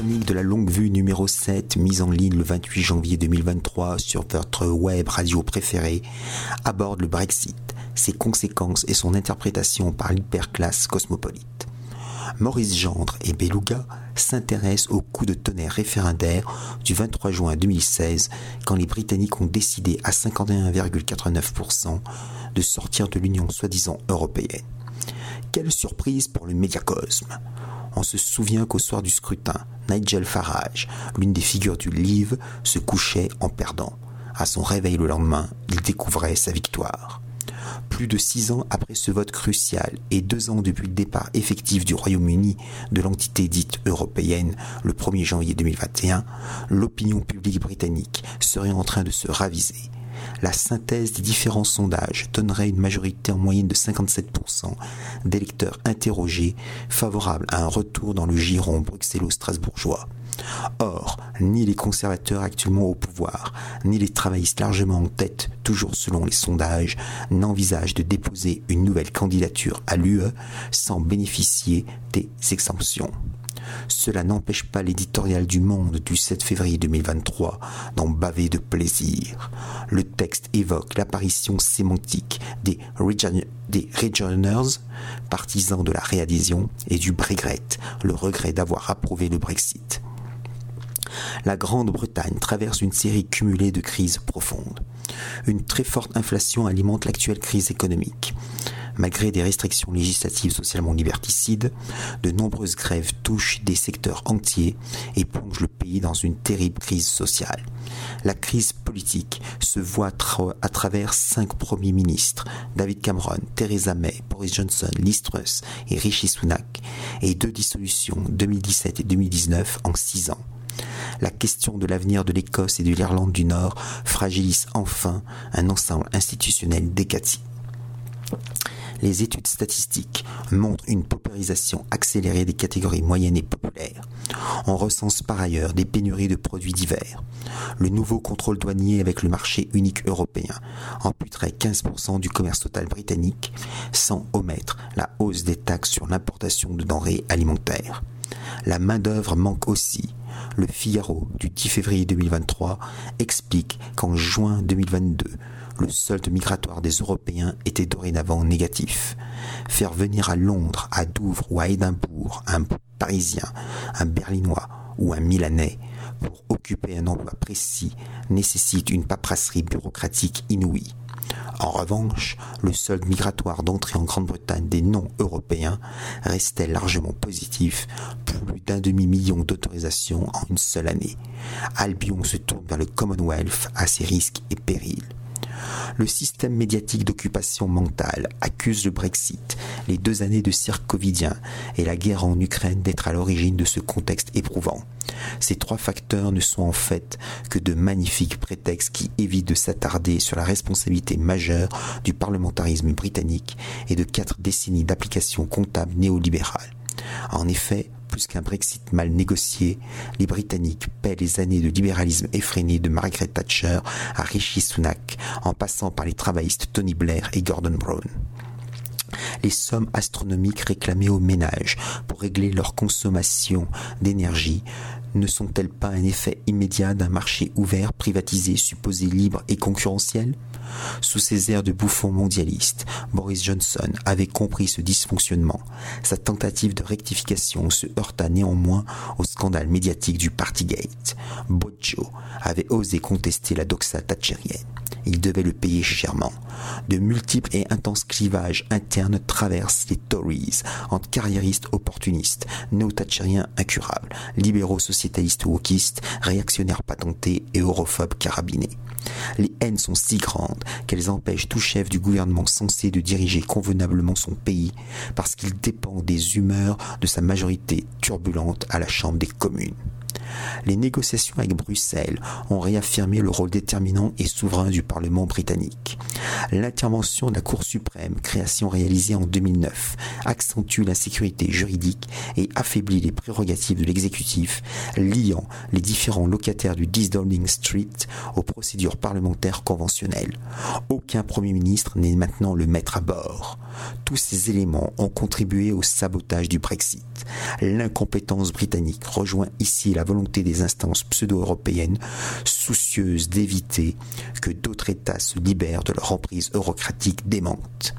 chronique de la longue vue numéro 7, mise en ligne le 28 janvier 2023 sur votre web radio préférée, aborde le Brexit, ses conséquences et son interprétation par l'hyperclasse cosmopolite. Maurice Gendre et Beluga s'intéressent au coup de tonnerre référendaire du 23 juin 2016 quand les Britanniques ont décidé à 51,89% de sortir de l'Union soi-disant européenne. Quelle surprise pour le médiacosme On se souvient qu'au soir du scrutin, Nigel Farage, l'une des figures du livre, se couchait en perdant. À son réveil le lendemain, il découvrait sa victoire. Plus de six ans après ce vote crucial et deux ans depuis le départ effectif du Royaume-Uni de l'entité dite européenne le 1er janvier 2021, l'opinion publique britannique serait en train de se raviser la synthèse des différents sondages donnerait une majorité en moyenne de 57% d'électeurs interrogés favorables à un retour dans le giron bruxello-strasbourgeois. Or, ni les conservateurs actuellement au pouvoir, ni les travaillistes largement en tête, toujours selon les sondages, n'envisagent de déposer une nouvelle candidature à l'UE sans bénéficier des exemptions. Cela n'empêche pas l'éditorial du Monde du 7 février 2023 d'en baver de plaisir. Le texte évoque l'apparition sémantique des, Regioners, partisans de la réadhésion, et du Brexit, le regret d'avoir approuvé le Brexit. La Grande-Bretagne traverse une série cumulée de crises profondes. Une très forte inflation alimente l'actuelle crise économique. Malgré des restrictions législatives socialement liberticides, de nombreuses grèves touchent des secteurs entiers et plongent le pays dans une terrible crise sociale. La crise politique se voit à travers cinq premiers ministres, David Cameron, Theresa May, Boris Johnson, Liz Truss et Rishi Sunak, et deux dissolutions 2017 et 2019 en six ans la question de l'avenir de l'Écosse et de l'Irlande du Nord fragilise enfin un ensemble institutionnel décati les études statistiques montrent une paupérisation accélérée des catégories moyennes et populaires. On recense par ailleurs des pénuries de produits divers. Le nouveau contrôle douanier avec le marché unique européen amputerait 15% du commerce total britannique, sans omettre la hausse des taxes sur l'importation de denrées alimentaires. La main-d'œuvre manque aussi. Le Figaro du 10 février 2023 explique qu'en juin 2022, le solde migratoire des Européens était dorénavant négatif. Faire venir à Londres, à Douvres ou à Édimbourg un Parisien, un Berlinois ou un Milanais pour occuper un emploi précis nécessite une paperasserie bureaucratique inouïe. En revanche, le solde migratoire d'entrée en Grande-Bretagne des non-européens restait largement positif, plus d'un demi-million d'autorisations en une seule année. Albion se tourne vers le Commonwealth à ses risques et périls. Le système médiatique d'occupation mentale accuse le Brexit, les deux années de cirque covidien et la guerre en Ukraine d'être à l'origine de ce contexte éprouvant. Ces trois facteurs ne sont en fait que de magnifiques prétextes qui évitent de s'attarder sur la responsabilité majeure du parlementarisme britannique et de quatre décennies d'application comptable néolibérale. En effet, plus qu'un Brexit mal négocié, les Britanniques paient les années de libéralisme effréné de Margaret Thatcher à Rishi Sunak, en passant par les travaillistes Tony Blair et Gordon Brown. Les sommes astronomiques réclamées aux ménages pour régler leur consommation d'énergie ne sont-elles pas un effet immédiat d'un marché ouvert, privatisé, supposé libre et concurrentiel? Sous ces airs de bouffon mondialiste, Boris Johnson avait compris ce dysfonctionnement. Sa tentative de rectification se heurta néanmoins au scandale médiatique du Partygate. Bojo avait osé contester la doxa thatchérienne. Il devait le payer chèrement. De multiples et intenses clivages internes traversent les Tories entre carriéristes opportunistes, néo-thatchériens incurables, libéraux sociétalistes wokistes, réactionnaires patentés et europhobes carabinés. Les haines sont si grandes qu'elles empêchent tout chef du gouvernement censé de diriger convenablement son pays parce qu'il dépend des humeurs de sa majorité turbulente à la Chambre des communes. Les négociations avec Bruxelles ont réaffirmé le rôle déterminant et souverain du Parlement britannique. L'intervention de la Cour suprême, création réalisée en 2009, accentue l'insécurité juridique et affaiblit les prérogatives de l'exécutif, liant les différents locataires du 10 Downing Street aux procédures parlementaires conventionnelles. Aucun Premier ministre n'est maintenant le maître à bord. Tous ces éléments ont contribué au sabotage du Brexit. L'incompétence britannique rejoint ici la volonté des instances pseudo-européennes soucieuses d'éviter que d'autres États se libèrent de leur emprise eurocratique démente.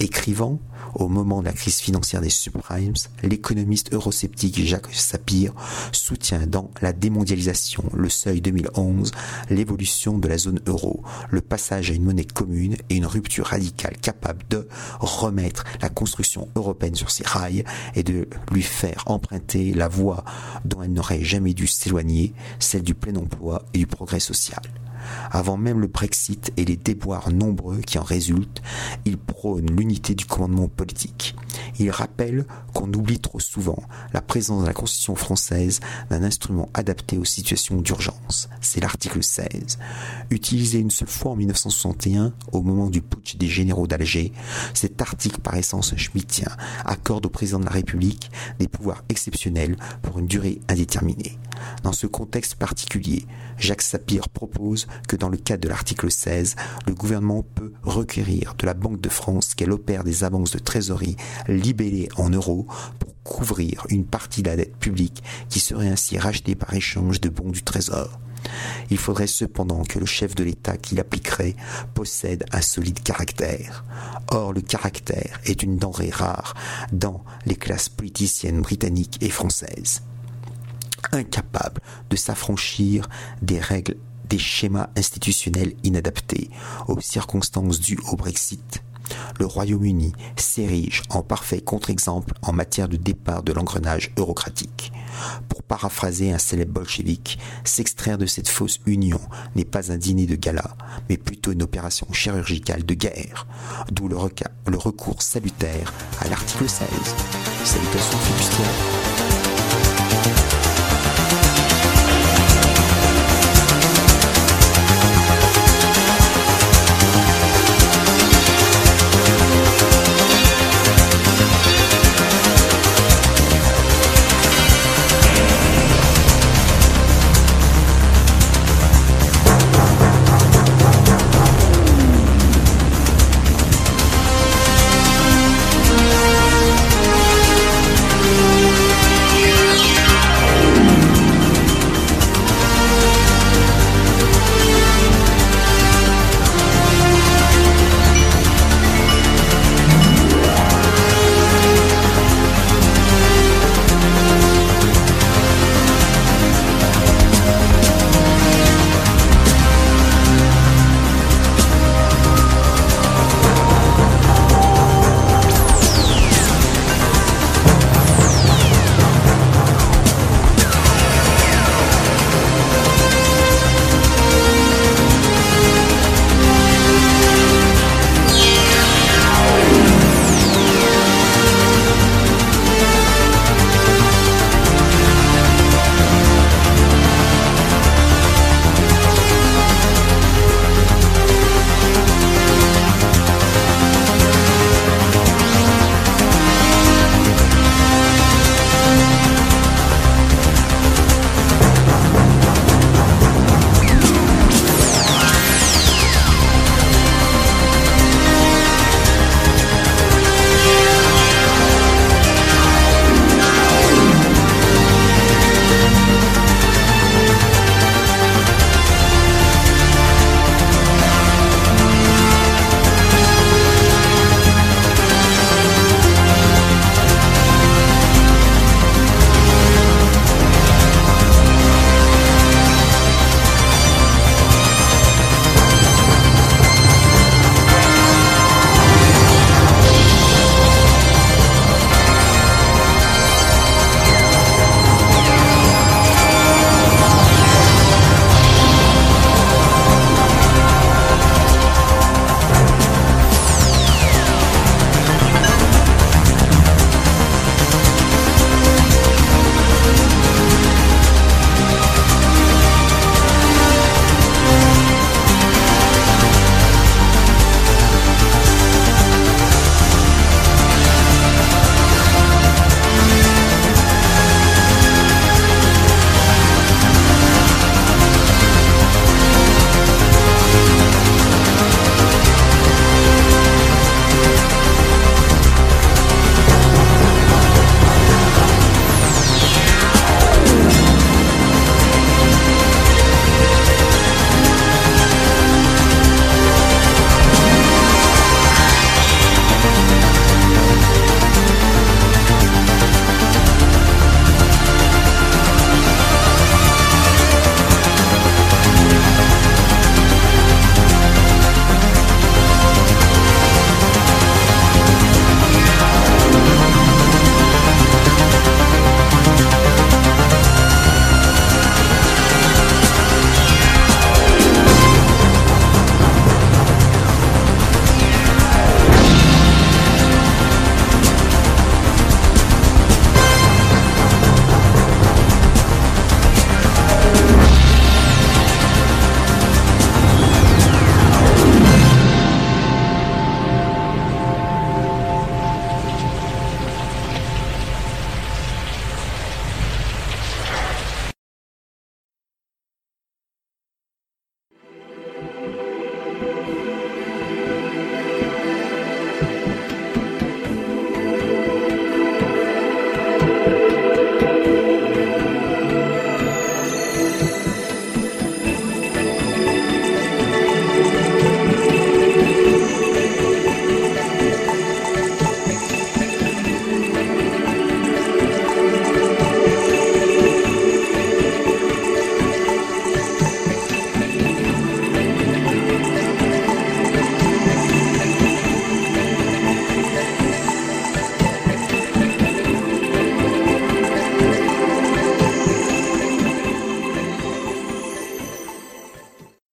Écrivant, au moment de la crise financière des subprimes, l'économiste eurosceptique Jacques Sapir soutient dans La démondialisation, le seuil 2011, l'évolution de la zone euro, le passage à une monnaie commune et une rupture radicale capable de remettre la construction européenne sur ses rails et de lui faire emprunter la voie dont elle n'aurait jamais dû s'éloigner, celle du plein emploi et du progrès social. Avant même le Brexit et les déboires nombreux qui en résultent, il prône l'unité du commandement politique. Il rappelle qu'on oublie trop souvent la présence dans la Constitution française d'un instrument adapté aux situations d'urgence. C'est l'article 16. Utilisé une seule fois en 1961, au moment du putsch des généraux d'Alger, cet article par essence schmittien accorde au président de la République des pouvoirs exceptionnels pour une durée indéterminée. Dans ce contexte particulier, Jacques Sapir propose que dans le cadre de l'article 16, le gouvernement peut requérir de la Banque de France qu'elle opère des avances de trésorerie libellées en euros pour couvrir une partie de la dette publique qui serait ainsi rachetée par échange de bons du Trésor. Il faudrait cependant que le chef de l'État qui l'appliquerait possède un solide caractère. Or, le caractère est une denrée rare dans les classes politiciennes britanniques et françaises incapable de s'affranchir des règles des schémas institutionnels inadaptés aux circonstances dues au Brexit, le Royaume-Uni s'érige en parfait contre-exemple en matière de départ de l'engrenage eurocratique. Pour paraphraser un célèbre bolchevique, s'extraire de cette fausse union n'est pas un dîner de gala, mais plutôt une opération chirurgicale de guerre, d'où le, recours salutaire à l'article 16. Salutations